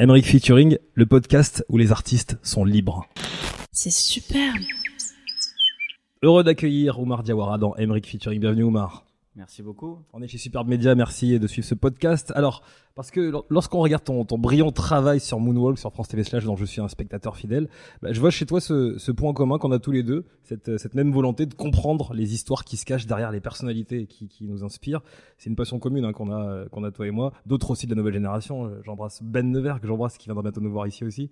Emric Featuring, le podcast où les artistes sont libres. C'est super. Heureux d'accueillir Oumar Diawara dans Emric Featuring. Bienvenue Oumar. Merci beaucoup. On est chez Superbe Media, merci de suivre ce podcast. Alors, parce que lorsqu'on regarde ton, brillant travail sur Moonwalk, sur France TV Slash, dont je suis un spectateur fidèle, bah, je vois chez toi ce, ce point commun qu'on a tous les deux, cette, cette, même volonté de comprendre les histoires qui se cachent derrière les personnalités qui, qui nous inspirent. C'est une passion commune hein, qu'on a, qu'on a toi et moi, d'autres aussi de la nouvelle génération. J'embrasse Ben Nevers, que j'embrasse, qui viendra bientôt nous voir ici aussi.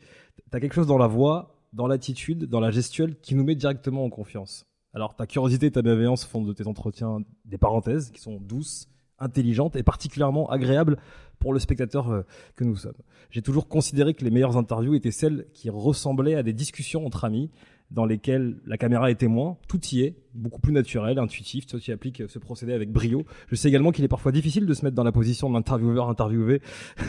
T'as quelque chose dans la voix, dans l'attitude, dans la gestuelle qui nous met directement en confiance. Alors, ta curiosité et ta bienveillance font de tes entretiens des parenthèses qui sont douces, intelligentes et particulièrement agréables pour le spectateur euh, que nous sommes. J'ai toujours considéré que les meilleures interviews étaient celles qui ressemblaient à des discussions entre amis, dans lesquelles la caméra est témoin, tout y est, beaucoup plus naturel, intuitif, toi tu appliques ce procédé avec brio. Je sais également qu'il est parfois difficile de se mettre dans la position de l'intervieweur interviewé,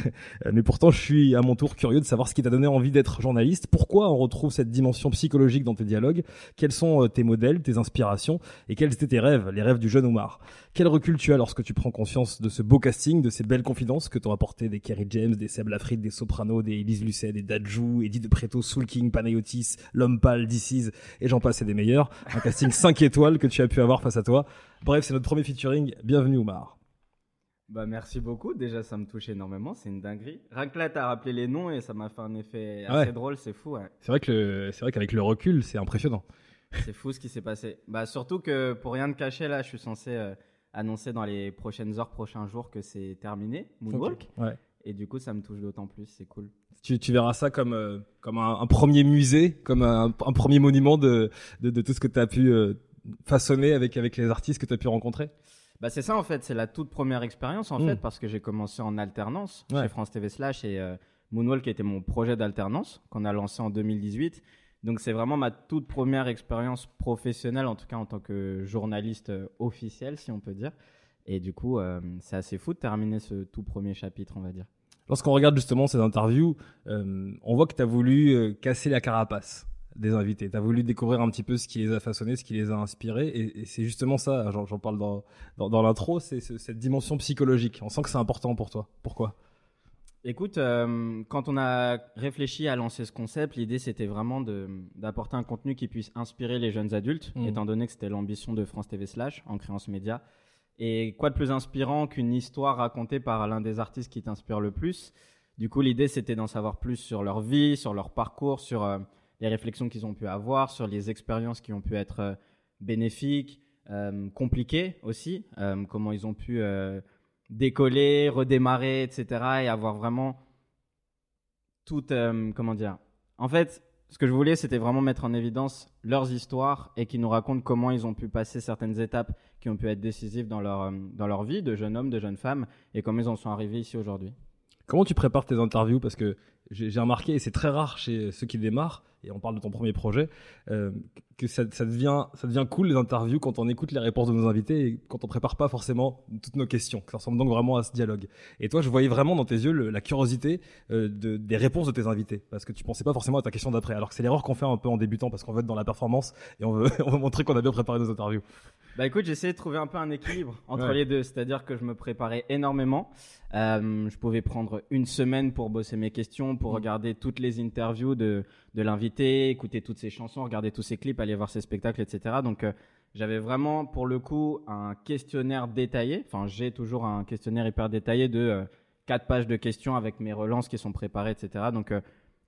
mais pourtant je suis à mon tour curieux de savoir ce qui t'a donné envie d'être journaliste, pourquoi on retrouve cette dimension psychologique dans tes dialogues, quels sont tes modèles, tes inspirations, et quels étaient tes rêves, les rêves du jeune Omar? Quel recul tu as lorsque tu prends conscience de ce beau casting, de ces belles confidences t'ont apporté des Kerry James, des Seb Lafrite, des Sopranos, des Elise Lucet, des Dadju, Eddie de Preto, Soul King, Panayotis, L'Homme Pâle, DC's, et j'en passe et des meilleurs. Un casting 5 étoiles que tu as pu avoir face à toi. Bref, c'est notre premier featuring. Bienvenue Oumar. Bah merci beaucoup. Déjà, ça me touche énormément. C'est une dinguerie. Rien que là, t'as rappelé les noms et ça m'a fait un effet assez Ouais. drôle. C'est fou. Ouais. C'est vrai que le- c'est qu'avec le recul, c'est impressionnant. C'est fou ce qui s'est passé. Bah surtout que pour rien te cacher, là, je suis censé euh, annoncer dans les prochaines heures, prochains jours que c'est terminé, Moonwalk. Ouais. Et du coup, ça me touche d'autant plus. C'est cool. Tu, tu verras ça comme euh, comme un, un premier musée, comme un, un premier monument de, de, de tout ce que tu as pu euh, façonner avec avec les artistes que tu as pu rencontrer. Bah c'est ça en fait, c'est la toute première expérience en Mm. fait parce que j'ai commencé en alternance Ouais. chez France TV Slash et euh, Moonwalk était mon projet d'alternance qu'on a lancé en 2018. Donc c'est vraiment ma toute première expérience professionnelle en tout cas en tant que journaliste euh, officiel si on peut dire. Et du coup euh, c'est assez fou de terminer ce tout premier chapitre on va dire. Lorsqu'on regarde justement ces interviews, euh, on voit que tu as voulu casser la carapace des invités. Tu as voulu découvrir un petit peu ce qui les a façonnés, ce qui les a inspirés. Et, c'est justement ça, j'en parle dans, dans, l'intro, c'est ce- cette dimension psychologique. On sent que c'est important pour toi. Pourquoi? Écoute, euh, quand on a réfléchi à lancer ce concept, l'idée c'était vraiment d'apporter un contenu qui puisse inspirer les jeunes adultes, Mhm. étant donné que c'était l'ambition de France TV Slash en créant ce média. Et quoi de plus inspirant qu'une histoire racontée par l'un des artistes qui t'inspire le plus? Du coup, l'idée c'était d'en savoir plus sur leur vie, sur leur parcours, sur euh, les réflexions qu'ils ont pu avoir, sur les expériences qui ont pu être euh, bénéfiques, compliquées aussi, comment ils ont pu décoller, redémarrer, etc. et avoir vraiment tout, euh, comment dire. En fait, ce que je voulais, c'était vraiment mettre en évidence leurs histoires et qu'ils nous racontent comment ils ont pu passer certaines étapes qui ont pu être décisives dans leur, euh, dans leur vie de jeunes hommes, de jeunes femmes et comment ils en sont arrivés ici aujourd'hui. Comment tu prépares tes interviews? Parce que j'ai remarqué, et c'est très rare chez ceux qui démarrent, et on parle de ton premier projet, euh, que ça, ça, devient, ça devient cool les interviews quand on écoute les réponses de nos invités et quand on prépare pas forcément toutes nos questions. Ça ressemble donc vraiment à ce dialogue. Et toi, je voyais vraiment dans tes yeux le- la curiosité euh, de, des réponses de tes invités, parce que tu pensais pas forcément à ta question d'après. Alors que c'est l'erreur qu'on fait un peu en débutant, parce qu'on veut être dans la performance et on veut, on veut montrer qu'on a bien préparé nos interviews. Bah écoute, j'essayais de trouver un peu un équilibre entre Ouais. les deux, c'est-à-dire que je me préparais énormément. Euh, je pouvais prendre une semaine pour bosser mes questions, pour Mm. regarder toutes les interviews de, de l'invité, écouter toutes ses chansons, regarder tous ses clips, aller voir ses spectacles, etc. Donc euh, j'avais vraiment pour le coup un questionnaire détaillé. Enfin, j'ai toujours un questionnaire hyper détaillé de euh, quatre pages de questions avec mes relances qui sont préparées, etc. Donc euh,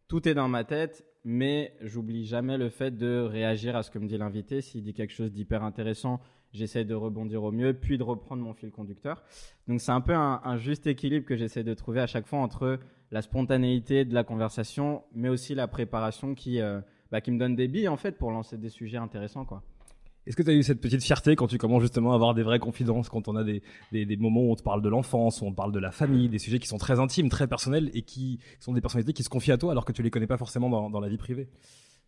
tout est dans ma tête, mais j'oublie jamais le fait de réagir à ce que me dit l'invité. S'il dit quelque chose d'hyper intéressant, j'essaie de rebondir au mieux, puis de reprendre mon fil conducteur. Donc c'est un peu un, juste équilibre que j'essaie de trouver à chaque fois entre la spontanéité de la conversation, mais aussi la préparation qui, euh, bah, me donne des billes en fait pour lancer des sujets intéressants. Quoi. Est-ce que tu as eu cette petite fierté quand tu commences justement à avoir des vraies confidences, quand on a des, moments où on te parle de l'enfance, où on te parle de la famille, des sujets qui sont très intimes, très personnels et qui sont des personnalités qui se confient à toi alors que tu les connais pas forcément dans la vie privée?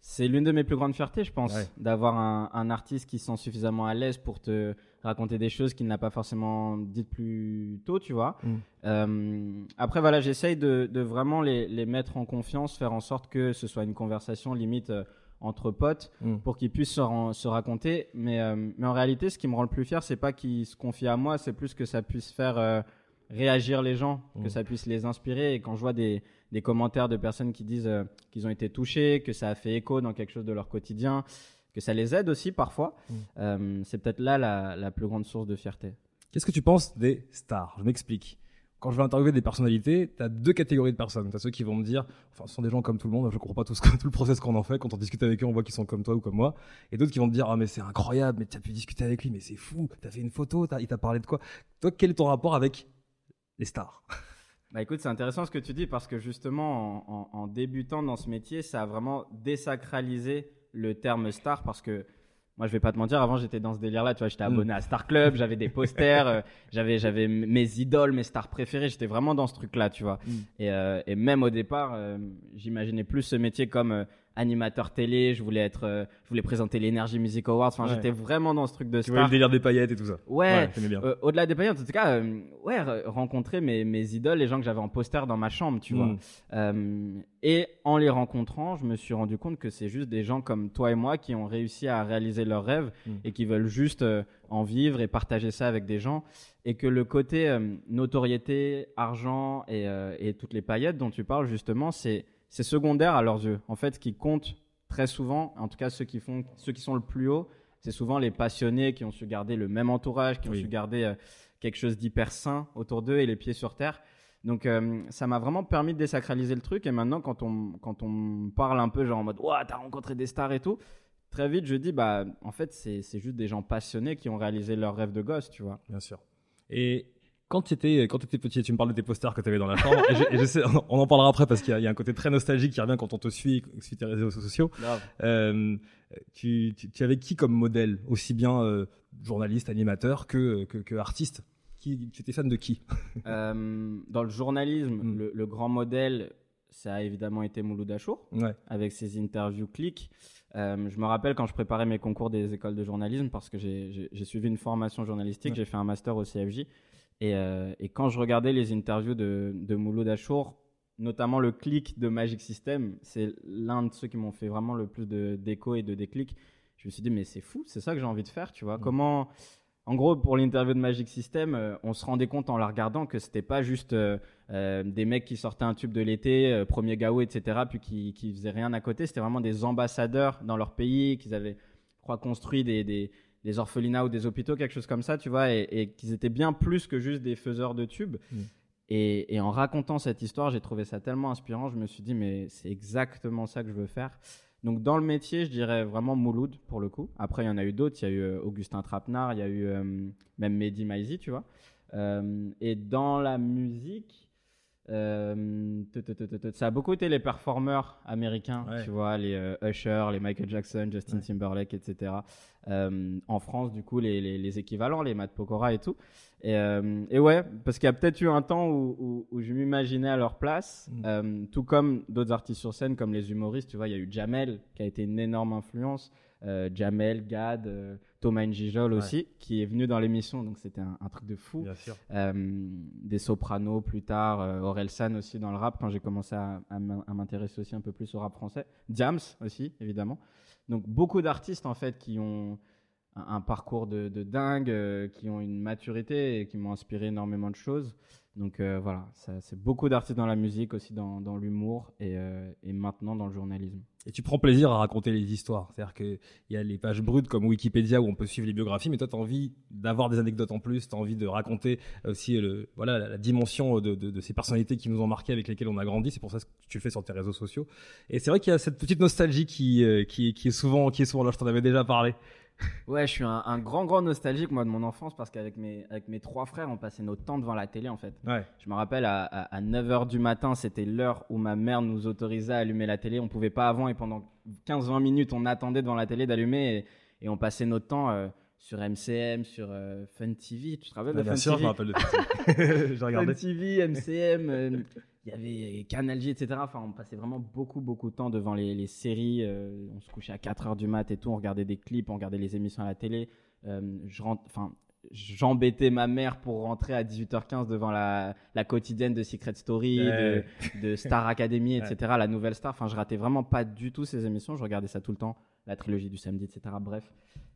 C'est l'une de mes plus grandes fiertés, je pense, Ouais. d'avoir un, un artiste qui se sent suffisamment à l'aise pour te raconter des choses qu'il n'a pas forcément dites plus tôt, tu vois. Mm. Euh, après, voilà, j'essaye de, de vraiment les, les mettre en confiance, faire en sorte que ce soit une conversation limite euh, entre potes Mm. pour qu'ils puissent se, raconter. Mais, euh, mais en réalité, ce qui me rend le plus fier, c'est pas qu'ils se confient à moi, c'est plus que ça puisse faire réagir les gens, Mm. que ça puisse les inspirer. Et quand je vois des, des commentaires de personnes qui disent euh, qu'ils ont été touchés, que ça a fait écho dans quelque chose de leur quotidien, que ça les aide aussi parfois, Mm. euh, c'est peut-être là la, la plus grande source de fierté. Qu'est-ce que tu penses des stars? Je m'explique. Quand je vais interviewer des personnalités, tu as deux catégories de personnes. Tu as ceux qui vont me dire, enfin, ce sont des gens comme tout le monde, je ne comprends pas tout, ce, que- tout le process qu'on en fait. Quand on discute avec eux, on voit qu'ils sont comme toi ou comme moi. Et d'autres qui vont te dire, ah, mais c'est incroyable, mais tu as pu discuter avec lui, mais c'est fou, tu as fait une photo, il t'a parlé de quoi? Toi, quel est ton rapport avec les stars Bah écoute, c'est intéressant ce que tu dis parce que justement, en, en- en débutant dans ce métier, ça a vraiment désacralisé le terme star parce que moi, je vais pas te mentir, avant j'étais dans ce délire-là, tu vois, j'étais Mm. abonné à Star Club, j'avais des posters, euh, j'avais j'avais mes idoles, mes stars préférées, j'étais vraiment dans ce truc-là, tu vois. Mm. Et, euh, et même au départ, euh, j'imaginais plus ce métier comme animateur télé, je voulais être, euh, je voulais présenter l'Energy Music Awards, enfin, Ouais. j'étais vraiment dans ce truc de Tu vois le star. délire des paillettes et tout ça Ouais, bien. euh, au-delà des paillettes, en tout cas, euh, ouais, re- rencontrer mes, mes idoles, les gens que j'avais en poster dans ma chambre, tu vois. Mm. Euh, et en les rencontrant, je me suis rendu compte que c'est juste des gens comme toi et moi qui ont réussi à réaliser leurs rêves Mm. et qui veulent juste en vivre et partager ça avec des gens. Et que le côté notoriété, argent et, et toutes les paillettes dont tu parles, justement, c'est c'est secondaire à leurs yeux. En fait, ce qui compte très souvent, en tout cas ceux qui, font, ceux qui sont le plus haut, c'est souvent les passionnés qui ont su garder le même entourage, qui ont su garder euh, quelque chose d'hyper sain autour d'eux et les pieds sur terre. Donc euh, ça m'a vraiment permis de désacraliser le truc et maintenant quand on, quand on parle un peu genre en mode « Ouah, t'as rencontré des stars et tout », très vite je dis « Bah en fait c'est c'est juste des gens passionnés qui ont réalisé leur rêve de gosse, tu vois. Bien sûr. Et quand tu étais, quand étais petit, tu me parles de tes posters que tu avais dans la chambre, et je, et je sais, on en parlera après parce qu'il y, a- il y a un côté très nostalgique qui revient quand on te suit, suit tes réseaux sociaux. Euh, tu, tu, tu avais qui comme modèle Aussi bien euh, journaliste, animateur que, que, que artiste? Qui, Tu étais fan de qui? Euh, dans le journalisme, Mm. le, le grand modèle, ça a évidemment été Mouloud Achour. Ouais. avec ses interviews clics. Euh, je me rappelle quand je préparais mes concours des écoles de journalisme parce que j'ai- suivi une formation journalistique, Ouais. j'ai fait un master au CFJ. Et, euh, et quand je regardais les interviews de, de Mouloud Achour, notamment le clic de Magic System, c'est l'un de ceux qui m'ont fait vraiment le plus de- d'écho et de déclic. Je me suis dit, mais c'est fou, c'est ça que j'ai envie de faire, tu vois. Mm. Comment. En gros, pour l'interview de Magic System, euh, on se rendait compte en la regardant que c'était pas juste euh, euh, des mecs qui sortaient un tube de l'été, premier gaou, etc., puis qui, qui faisaient rien à côté. C'était vraiment des ambassadeurs dans leur pays, qu'ils avaient, je crois, construit des, des, des orphelinats ou des hôpitaux, quelque chose comme ça, tu vois, et, et qu'ils étaient bien plus que juste des faiseurs de tubes. Mm. Et, et en racontant cette histoire, j'ai trouvé ça tellement inspirant, je me suis dit, mais c'est exactement ça que je veux faire. Donc dans le métier, je dirais vraiment Mouloud pour le coup. Après, il y en a eu d'autres. Il y a eu euh, Augustin Trapenard, il y a eu euh, même Mehdi Maizi, tu vois. Euh, et dans la musique, ça a beaucoup été les performeurs américains, tu vois, les euh, Usher, les Michael Jackson, Justin. Timberlake, etc. Euh, en France, du coup, les, équivalents, les Matt Pokora et tout. Et, euh, ouais, parce qu'il y a peut-être eu un temps où, je m'imaginais à leur place, Mm. euh, tout comme d'autres artistes sur scène, comme les humoristes, tu vois, il y a eu Jamel, qui a été une énorme influence, euh, Jamel, Gad, euh, Thomas Njijol Ouais. aussi, qui est venu dans l'émission, donc c'était un, un truc de fou. Bien sûr. Euh, des sopranos plus tard, euh, Aurel San aussi dans le rap, quand j'ai commencé à, à m'in- à m'intéresser aussi un peu plus au rap français. Diams aussi, évidemment. Donc beaucoup d'artistes en fait qui ont un, un parcours de, de dingue, euh, qui ont une maturité et qui m'ont inspiré énormément de choses. Donc euh, voilà, c'est beaucoup d'artistes dans la musique, aussi dans, l'humour et, euh, et maintenant dans le journalisme. Et tu prends plaisir à raconter les histoires. C'est-à-dire qu'il y a les pages brutes comme Wikipédia où on peut suivre les biographies, mais toi, tu as envie d'avoir des anecdotes en plus, tu as envie de raconter aussi le, voilà, la, dimension de, ces personnalités qui nous ont marqué, avec lesquelles on a grandi. C'est pour ça que tu fais sur tes réseaux sociaux. Et c'est vrai qu'il y a cette petite nostalgie qui, euh, qui, qui est souvent, qui est souvent là. Je t'en avais déjà parlé. Ouais, je suis un, un grand, grand nostalgique, moi, de mon enfance, parce qu'avec mes, avec mes trois frères, on passait notre temps devant la télé, en fait. Ouais. Je me rappelle, à, à, 9h du matin, c'était l'heure où ma mère nous autorisait à allumer la télé. On pouvait pas avant, et pendant 15-20 minutes, on attendait devant la télé d'allumer, et, et on passait notre temps euh, sur MCM, sur euh, Fun TV. Tu te rappelles de bien Fun sûr, je TV me rappelle de ça. J'ai Fun. TV, MCM, euh, il y avait Canal J, etc. Enfin, on passait vraiment beaucoup, beaucoup de temps devant les, les séries. euh, on se couchait à 4 heures du mat et tout. On regardait des clips, on regardait les émissions à la télé. Euh, je rentre, enfin, j'embêtais ma mère pour rentrer à 18h15 devant la, la quotidienne de Secret Story, Ouais. de, de Star Academy, etc., la nouvelle star. Enfin, je ratais vraiment pas du tout ces émissions. Je regardais ça tout le temps, la trilogie du samedi, etc. Bref.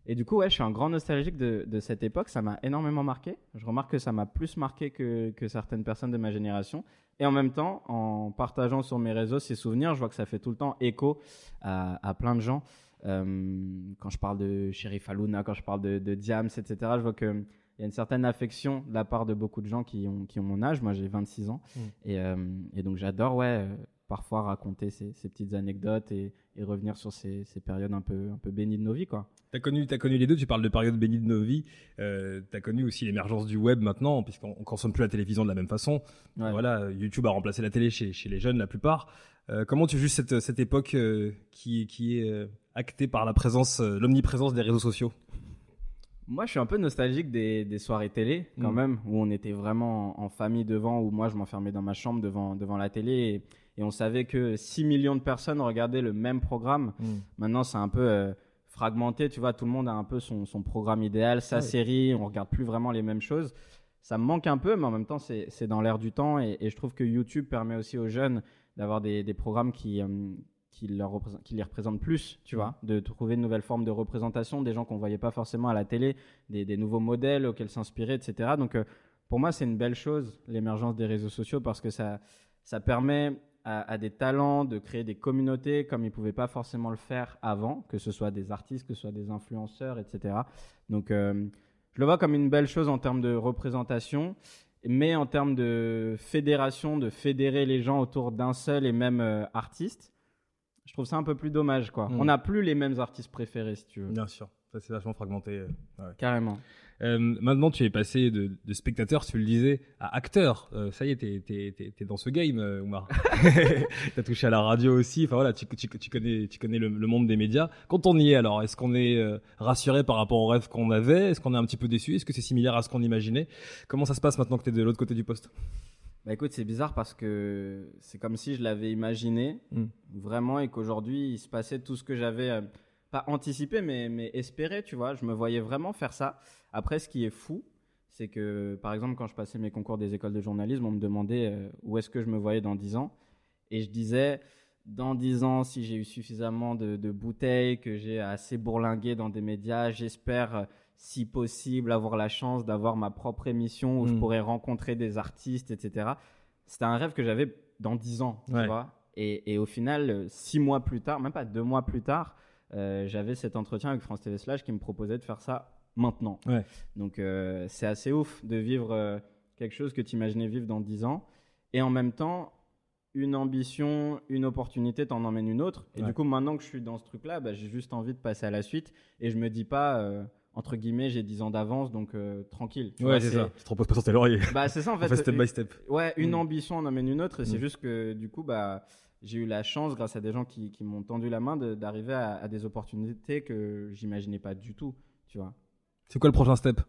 Et du coup, ouais, je suis un grand nostalgique de, de cette époque. Ça m'a énormément marqué. Je remarque que ça m'a plus marqué que, que certaines personnes de ma génération. Et en même temps, en partageant sur mes réseaux ces souvenirs, je vois que ça fait tout le temps écho à, à plein de gens. Euh, quand je parle de Sheriff Aluna, quand je parle de, de Diams, etc., je vois que il y a une certaine affection de la part de beaucoup de gens qui ont, qui ont mon âge. Moi, j'ai 26 ans. Mm. Et, euh, et donc, j'adore, ouais, euh, parfois raconter ces, ces petites anecdotes et, et revenir sur ces, ces périodes un peu, un peu bénies de nos vies, quoi. T'as connu, t'as connu les deux. Tu parles de période bénie de nos vies. Euh, t'as connu aussi l'émergence du web maintenant, puisqu'on on consomme plus la télévision de la même façon. Ouais. Voilà, YouTube a remplacé la télé chez, chez les jeunes la plupart. Euh, comment tu juges cette, cette époque euh, qui, qui est euh, actée par la présence, l'omniprésence des réseaux sociaux? Moi, je suis un peu nostalgique des, des soirées télé, quand Mm. même, où on était vraiment en, en famille devant, où moi, je m'enfermais dans ma chambre devant, devant la télé, et, et on savait que 6 millions de personnes regardaient le même programme. Maintenant, c'est un peu euh, fragmenté, tu vois, tout le monde a un peu son, son programme idéal, sa Ouais. série, on regarde plus vraiment les mêmes choses. Ça me manque un peu, mais en même temps, c'est dans l'air du temps, et, et je trouve que YouTube permet aussi aux jeunes d'avoir des, des programmes qui, euh, qui, leur qui les représentent plus, tu vois, de trouver une nouvelle forme de représentation, des gens qu'on voyait pas forcément à la télé, des, des nouveaux modèles auxquels s'inspirer, etc. Donc, euh, pour moi, c'est une belle chose, l'émergence des réseaux sociaux, parce que ça, ça permet à, à des talents de créer des communautés comme ils ne pouvaient pas forcément le faire avant, que ce soit des artistes, que ce soit des influenceurs, etc. Donc, euh, je le vois comme une belle chose en termes de représentation, mais en termes de fédération, de fédérer les gens autour d'un seul et même euh, artiste, je trouve ça un peu plus dommage. Quoi. Mm. On n'a plus les mêmes artistes préférés, si tu veux. Bien sûr, ça c'est vachement fragmenté. euh, ouais. Carrément. Euh, maintenant, tu es passé de, de spectateur, tu le disais, à acteur. Euh, ça y est, t'es, t'es, t'es, t'es dans ce game, euh, Oumar. T'as touché à la radio aussi. Enfin voilà, tu, tu, tu connais, tu connais le, le monde des médias. Quand on y est, alors, est-ce qu'on est rassuré par rapport au rêve qu'on avait? Est-ce qu'on est un petit peu déçu? Est-ce que c'est similaire à ce qu'on imaginait? Comment ça se passe maintenant que t'es de l'autre côté du poste? Bah écoute, c'est bizarre parce que c'est comme si je l'avais imaginé Mm. vraiment et qu'aujourd'hui il se passait tout ce que j'avais pas anticipé mais, mais espéré, tu vois. Je me voyais vraiment faire ça. Après, ce qui est fou, c'est que par exemple, quand je passais mes concours des écoles de journalisme, on me demandait euh, où est-ce que je me voyais dans 10 ans? Et je disais, dans 10 ans, si j'ai eu suffisamment de, de bouteilles, que j'ai assez bourlingué dans des médias, j'espère, euh, si possible, avoir la chance d'avoir ma propre émission où je Mm. pourrais rencontrer des artistes, etc. C'était un rêve que j'avais dans 10 ans, tu vois. Et, et au final, euh, six mois plus tard, même pas deux mois plus tard, euh, j'avais cet entretien avec France TV Slash qui me proposait de faire ça maintenant. Ouais. Donc euh, c'est assez ouf de vivre euh, quelque chose que tu imaginais vivre dans 10 ans. Et en même temps, une ambition, une opportunité t'en emmène une autre. Et Ouais. du coup, maintenant que je suis dans ce truc-là, bah, j'ai juste envie de passer à la suite. Et je me dis pas, entre guillemets, j'ai 10 ans d'avance, donc euh, tranquille. Tu Ouais, c'est ça. Tu te reposes pas sur tes lauriers. Bah, c'est ça en fait. fait step by step. Ouais, une Mm. ambition en emmène une autre. Et c'est Mm. juste que du coup, bah, j'ai eu la chance, grâce à des gens qui, qui m'ont tendu la main, de- d'arriver à, à des opportunités que j'imaginais pas du tout. Tu vois. C'est quoi le prochain step?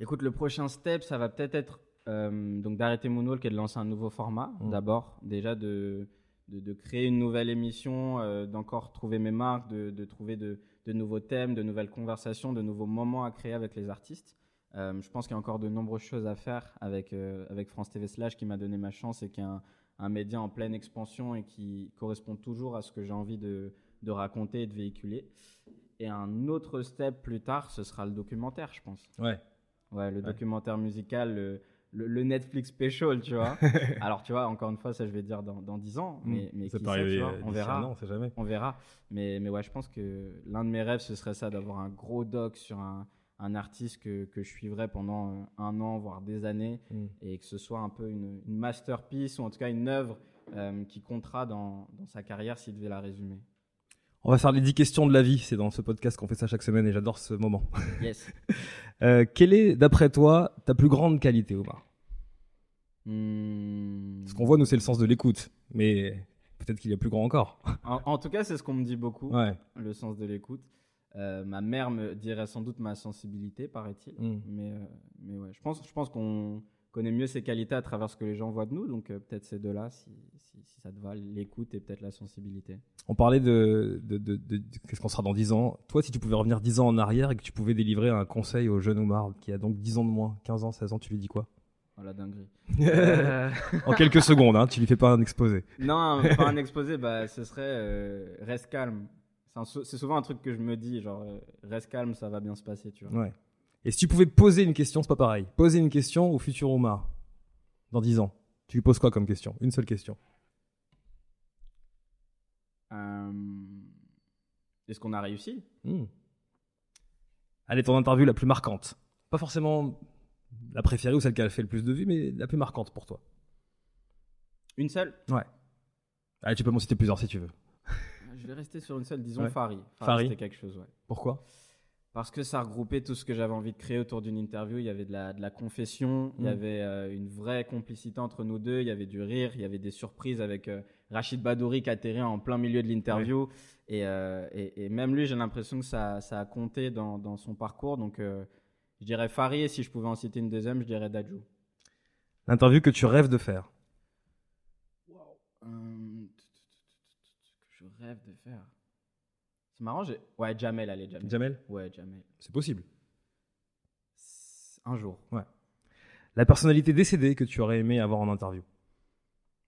Écoute, le prochain step, ça va peut-être être euh, donc d'arrêter Moonwalk et de lancer un nouveau format. Mm. D'abord, déjà de, de, de créer une nouvelle émission, euh, d'encore trouver mes marques, de, de trouver de, de nouveaux thèmes, de nouvelles conversations, de nouveaux moments à créer avec les artistes. Euh, je pense qu'il y a encore de nombreuses choses à faire avec, euh, avec France TV Slash qui m'a donné ma chance et qui est un, un média en pleine expansion et qui correspond toujours à ce que j'ai envie de, de raconter et de véhiculer. Et un autre step plus tard, ce sera le documentaire, je pense. Ouais. Ouais, le Ouais. documentaire musical, le, le, le Netflix special, tu vois. Alors, tu vois, encore une fois, ça, je vais dire dans, dans 10 ans, mais, mais Mm. ça qui peut sait, tu vois, on verra. un an, on sait jamais. On verra. Mais, mais ouais, je pense que l'un de mes rêves, ce serait ça, d'avoir un gros doc sur un, un artiste que, que je suivrais pendant euh, un an, voire des années, Mm. et que ce soit un peu une, une masterpiece, ou en tout cas une œuvre euh, qui comptera dans, dans sa carrière s'il devait la résumer. On va faire les 10 questions de la vie. C'est dans ce podcast qu'on fait ça chaque semaine et j'adore ce moment. Yes. Euh, quelle est, d'après toi, ta plus grande qualité, Omar? Hmm. Ce qu'on voit, nous, c'est le sens de l'écoute. Mais peut-être qu'il y a plus grand encore. En, en tout cas, c'est ce qu'on me dit beaucoup. Ouais. le sens de l'écoute. Euh, ma mère me dirait sans doute ma sensibilité, paraît-il. Mm. Mais, euh, mais ouais, je pense, je pense qu'on connaît mieux ses qualités à travers ce que les gens voient de nous. Donc euh, peut-être ces deux-là, si, si, si ça te va, l'écoute et peut-être la sensibilité. On parlait de, de, de, de- de- qu'est-ce qu'on sera dans 10 ans? Toi, si tu pouvais revenir 10 ans en arrière et que tu pouvais délivrer un conseil au jeune Oumar qui a donc 10 ans de moins, 15 ans, 16 ans, tu lui dis quoi? Voilà, dinguerie. Euh, En quelques secondes, hein, tu lui fais pas un exposé. non, pas un exposé, bah, ce serait euh, reste calme. C'est souvent un truc que je me dis, genre euh, reste calme, ça va bien se passer, tu vois. Ouais. Et si tu pouvais poser une question, c'est pas pareil. Poser une question au futur Oumar dans 10 ans, tu lui poses quoi comme question? Une seule question. Euh, Est-ce qu'on a réussi? Hmm. Allez, ton interview la plus marquante. Pas forcément la préférée ou celle qui a fait le plus de vues, mais la plus marquante pour toi. Une seule? Allez, tu peux m'en citer plusieurs si tu veux. Je vais rester sur une seule, disons Ouais. Fari. Fari. C'était quelque chose, ouais. Pourquoi? Parce que ça regroupait tout ce que j'avais envie de créer autour d'une interview. Il y avait de la, de la confession, il y Mm. avait euh, une vraie complicité entre nous deux, il y avait du rire, il y avait des surprises avec euh, Rachid Badouri qui atterrit en plein milieu de l'interview. Et, euh, et, et même lui, j'ai l'impression que ça, ça a compté dans, dans son parcours. Donc euh, je dirais Fari, et si je pouvais en citer une deuxième, je dirais Dajou. L'interview que tu rêves de faire? Je rêve de faire. C'est marrant, j'ai. Ouais, Jamel, allez, Jamel. Jamel Ouais, Jamel. C'est possible. Un jour. La personnalité décédée que tu aurais aimé avoir en interview.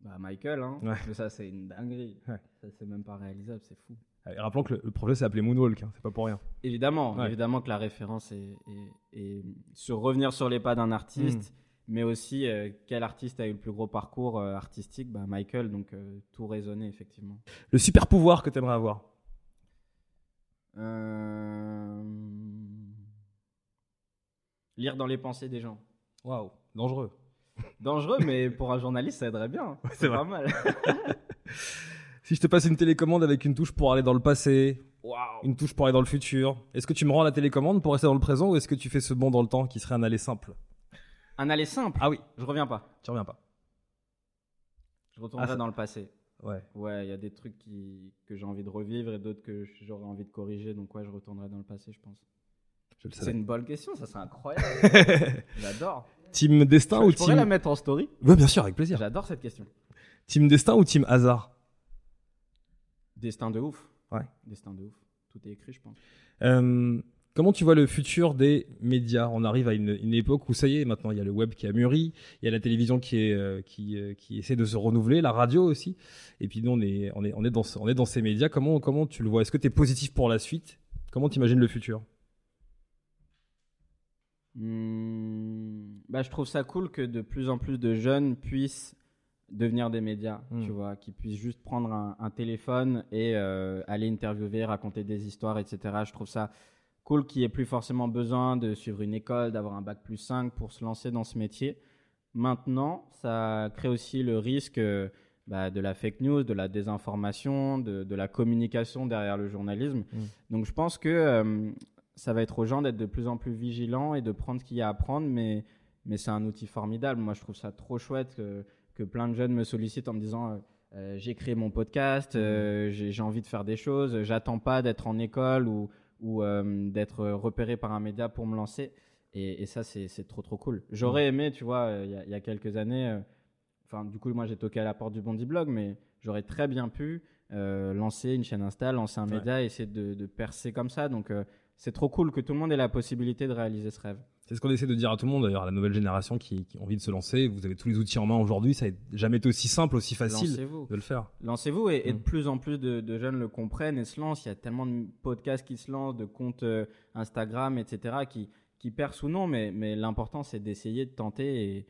Bah, Michael, hein. Ouais. Mais ça, c'est une dinguerie. Ouais. Ça, c'est même pas réalisable, c'est fou. Et rappelons que le, le projet s'est appelé Moonwalk, hein, c'est pas pour rien. Évidemment, Ouais. évidemment que la référence est, est- est sur revenir sur les pas d'un artiste, Mm. Mais aussi euh, quel artiste a eu le plus gros parcours euh, artistique? Bah, Michael, donc euh, tout résonnait effectivement. Le super pouvoir que tu aimerais avoir. Lire dans les pensées des gens. Waouh, dangereux. Dangereux, mais pour un journaliste, ça aiderait bien. c'est c'est vrai. pas mal. Si je te passe une télécommande avec une touche pour aller dans le passé, une touche pour aller dans le futur, est-ce que tu me rends la télécommande pour rester dans le présent ou est-ce que tu fais ce bond dans le temps qui serait un aller simple? Un aller simple. Ah oui, Je reviens pas. tu reviens pas. Je retournerai Ah, ça- dans le passé. Ouais. Ouais, il y a des trucs qui, que j'ai envie de revivre et d'autres que j'aurais envie de corriger. Donc, ouais, je retournerai dans le passé, je pense. Je le C'est savais. une bonne question, ça, c'est incroyable. J'adore. Team destin Je ou pourrais team la mettre en story. Ouais, bien sûr, avec plaisir. J'adore cette question. Team destin ou team hasard Destin de ouf. Ouais. Destin de ouf. Tout est écrit, je pense. Euh, Comment tu vois le futur des médias? On arrive à une, une époque où ça y est, maintenant il y a le web qui a mûri, il y a la télévision qui est euh, qui, euh, qui essaie de se renouveler, la radio aussi. Et puis nous on est on est on est dans ce- on est dans ces médias. Comment comment tu le vois? Est-ce que tu es positif pour la suite? Comment tu imagines le futur? Hmm, bah, je trouve ça cool que de plus en plus de jeunes puissent devenir des médias, Hmm. tu vois, qui puissent juste prendre un, un téléphone et euh, aller interviewer, raconter des histoires, etc. Je trouve ça cool qu'il n'y ait plus forcément besoin de suivre une école, d'avoir un bac plus 5 pour se lancer dans ce métier. Maintenant, ça crée aussi le risque euh, bah, de la fake news, de la désinformation, de, de la communication derrière le journalisme. Mm. Donc je pense que euh, ça va être aux gens d'être de plus en plus vigilants et de prendre ce qu'il y a à prendre, mais, mais c'est un outil formidable. Moi, je trouve ça trop chouette que, que plein de jeunes me sollicitent en me disant euh, euh, j'ai créé mon podcast, euh, j'ai j'ai envie de faire des choses, j'attends pas d'être en école ou, ou euh, d'être repéré par un média pour me lancer. Et, et ça, c'est trop trop cool. J'aurais aimé, tu vois, euh, il y, a- il y a quelques années, euh, enfin, du coup, moi j'ai toqué à la porte du Bondi Blog, mais j'aurais très bien pu lancer une chaîne Insta, lancer un média, essayer de, de percer comme ça. Donc, c'est trop cool que tout le monde ait la possibilité de réaliser ce rêve. C'est ce qu'on essaie de dire à tout le monde d'ailleurs, à la nouvelle génération qui, qui a envie de se lancer. Vous avez tous les outils en main aujourd'hui, ça n'a jamais été aussi simple, aussi facile de le faire. Lancez-vous et, et de Mm. plus en plus de, de jeunes le comprennent et se lancent. Il y a tellement de podcasts qui se lancent, de comptes euh, Instagram, etc., qui, qui percent ou non, mais, mais l'important c'est d'essayer, de tenter et,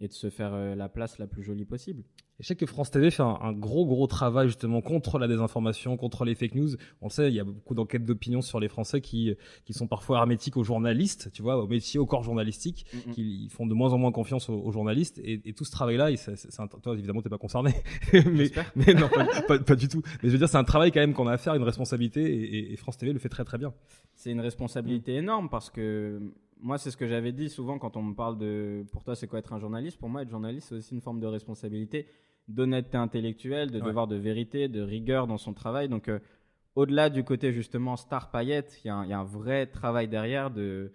et de se faire euh, la place la plus jolie possible. Et je sais que France TV fait un, un gros gros travail justement contre la désinformation, contre les fake news. On le sait, il y a beaucoup d'enquêtes d'opinion sur les Français qui, qui sont parfois hermétiques aux journalistes, tu vois, au métier, au corps journalistique, Mm, mm. qui font de moins en moins confiance aux, aux journalistes. Et, et tout ce travail-là, toi évidemment t'es pas concerné, mais, mais non, pas, pas- pas du tout. Mais je veux dire, c'est un travail quand même qu'on a à faire, une responsabilité, et, et- et France TV le fait très très bien. C'est une responsabilité énorme parce que moi, c'est ce que j'avais dit souvent quand on me parle de pour toi, c'est quoi être un journaliste? Pour moi, être journaliste, c'est aussi une forme de responsabilité, d'honnêteté intellectuelle, de Ouais. devoir de vérité, de rigueur dans son travail. Donc, euh, au-delà du côté justement star paillette, il y, a un- il y a un vrai travail derrière de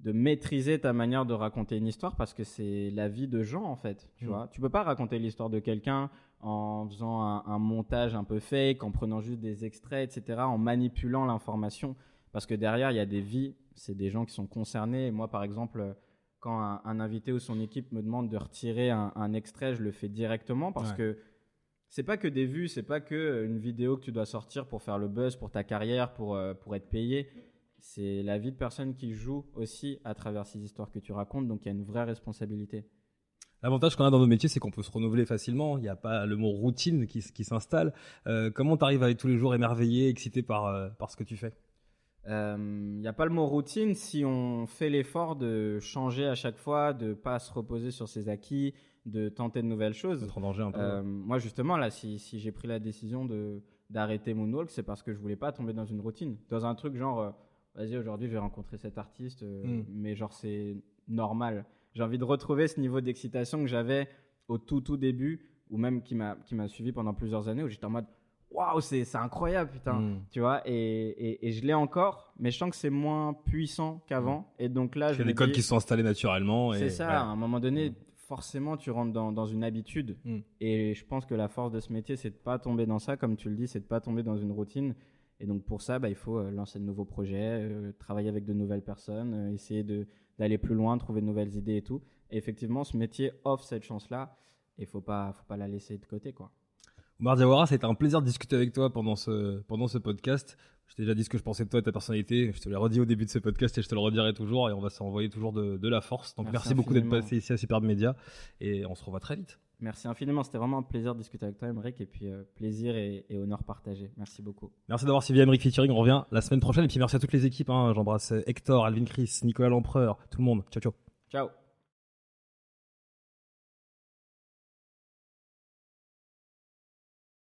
de maîtriser ta manière de raconter une histoire parce que c'est la vie de gens en fait. Tu Mm. vois, tu peux pas raconter l'histoire de quelqu'un en faisant un, un montage un peu fake, en prenant juste des extraits, etc., en manipulant l'information parce que derrière il y a des vies, c'est des gens qui sont concernés. Et moi, par exemple, quand un, un invité ou son équipe me demande de retirer un, un extrait, je le fais directement parce Ouais. que c'est pas que des vues, c'est pas que euh, une vidéo que tu dois sortir pour faire le buzz, pour ta carrière, pour, euh, pour être payé. C'est la vie de personnes qui jouent aussi à travers ces histoires que tu racontes, donc il y a une vraie responsabilité. L'avantage qu'on a dans nos métiers, c'est qu'on peut se renouveler facilement. Il n'y a pas le mot routine qui, qui s'installe. Euh, comment tu arrives à être tous les jours émerveillé, excité par, euh, par ce que tu fais? Il n'y a pas le mot routine si on fait l'effort de changer à chaque fois, de pas se reposer sur ses acquis, de tenter de nouvelles choses. Être en danger un peu. Euh, moi, justement, là, si, si j'ai pris la décision de d'arrêter Moonwalk, c'est parce que je voulais pas tomber dans une routine, dans un truc genre, euh, vas-y, aujourd'hui, je vais rencontrer cet artiste, euh, Mm. mais genre, c'est normal. J'ai envie de retrouver ce niveau d'excitation que j'avais au tout, tout début, ou même qui m'a qui m'a suivi pendant plusieurs années, où j'étais en mode, waouh, c'est c'est incroyable, putain. Mm. Tu vois, et, et, et je l'ai encore, mais je sens que c'est moins puissant qu'avant. Et donc là, Il y je des codes dis- qui se sont installés naturellement. c'est ça, ouais. à un moment donné, forcément, tu rentres dans, dans une habitude. Mm. Et je pense que la force de ce métier, c'est de pas tomber dans ça, comme tu le dis, c'est de pas tomber dans une routine. Et donc pour ça, bah, il faut euh, lancer de nouveaux projets, euh, travailler avec de nouvelles personnes, euh, essayer de d'aller plus loin, trouver de nouvelles idées et tout. Et effectivement, ce métier offre cette chance-là. Et faut pas, faut pas la laisser de côté, quoi. Omar Diawara, ça a été un plaisir de discuter avec toi pendant ce, pendant ce podcast. Je t'ai déjà dit ce que je pensais de toi et de ta personnalité. Je te l'ai redit au début de ce podcast et je te le redirai toujours. Et on va s'envoyer toujours de, de la force. Donc merci, Merci beaucoup d'être passé ici à Superbe Média. Et on se revoit très vite. Merci infiniment. C'était vraiment un plaisir de discuter avec toi, Emmerich. Et puis euh, plaisir et, et honneur partagé. Merci beaucoup. Merci d'avoir suivi Emric Featuring. On revient la semaine prochaine. Et puis merci à toutes les équipes. hein. J'embrasse Hector, Alvin Chris, Nicolas L'Empereur, tout le monde. Ciao, ciao. Ciao.